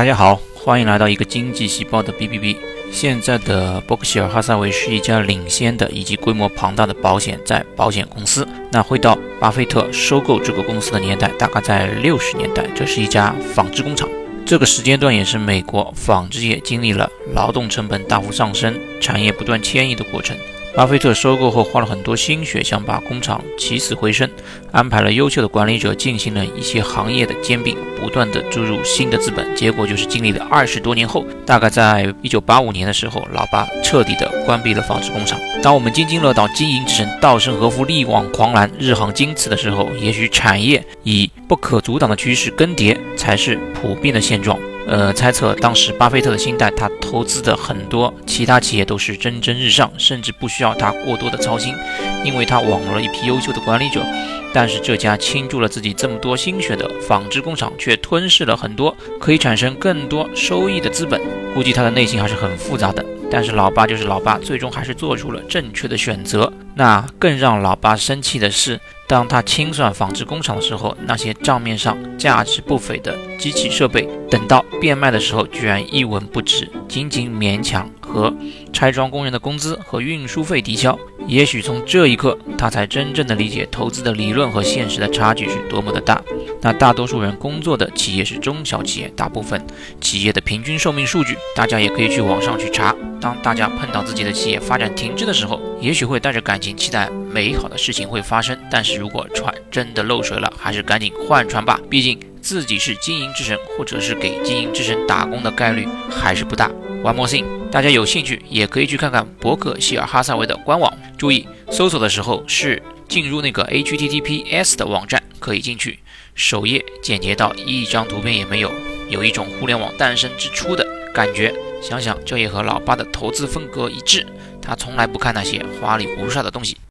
大家好，欢迎来到一个经济细胞的 B B B。现在的伯克希尔哈撒韦是一家领先的以及规模庞大的保险在保险公司。那会到巴菲特收购这个公司的年代，大概在六十年代。这是一家纺织工厂，这个时间段也是美国纺织业经历了劳动成本大幅上升、产业不断迁移的过程。巴菲特收购后花了很多心血，想把工厂起死回生，安排了优秀的管理者进行了一些行业的兼并，不断的注入新的资本。结果就是经历了二十多年后，大概在一九八五年的时候，老巴彻底的关闭了纺织工厂。当我们津津乐道经营之神稻盛和夫力挽狂澜、日航经此的时候，也许产业以不可阻挡的趋势更迭才是普遍的现状。呃，猜测当时巴菲特的心态，他投资的很多其他企业都是蒸蒸日上，甚至不需要他过多的操心，因为他网罗了一批优秀的管理者。但是这家倾注了自己这么多心血的纺织工厂，却吞噬了很多可以产生更多收益的资本。估计他的内心还是很复杂的。但是老八就是老八，最终还是做出了正确的选择。那更让老八生气的是，当他清算纺织工厂的时候，那些账面上价值不菲的机器设备，等到变卖的时候，居然一文不值，仅仅勉强和拆装工人的工资和运输费抵消。也许从这一刻，他才真正的理解投资的理论和现实的差距是多么的大。那大多数人工作的企业是中小企业，大部分企业的平均寿命数据，大家也可以去网上去查。当大家碰到自己的企业发展停滞的时候，也许会带着感情期待美好的事情会发生。但是如果船真的漏水了，还是赶紧换船吧。毕竟自己是经营之神，或者是给经营之神打工的概率还是不大。One more thing，大家有兴趣也可以去看看伯克希尔哈撒韦的官网。注意搜索的时候是进入那个 HTTPS 的网站，可以进去。首页简洁到一张图片也没有，有一种互联网诞生之初的感觉。想想，这也和老爸的投资风格一致，他从来不看那些花里胡哨的东西。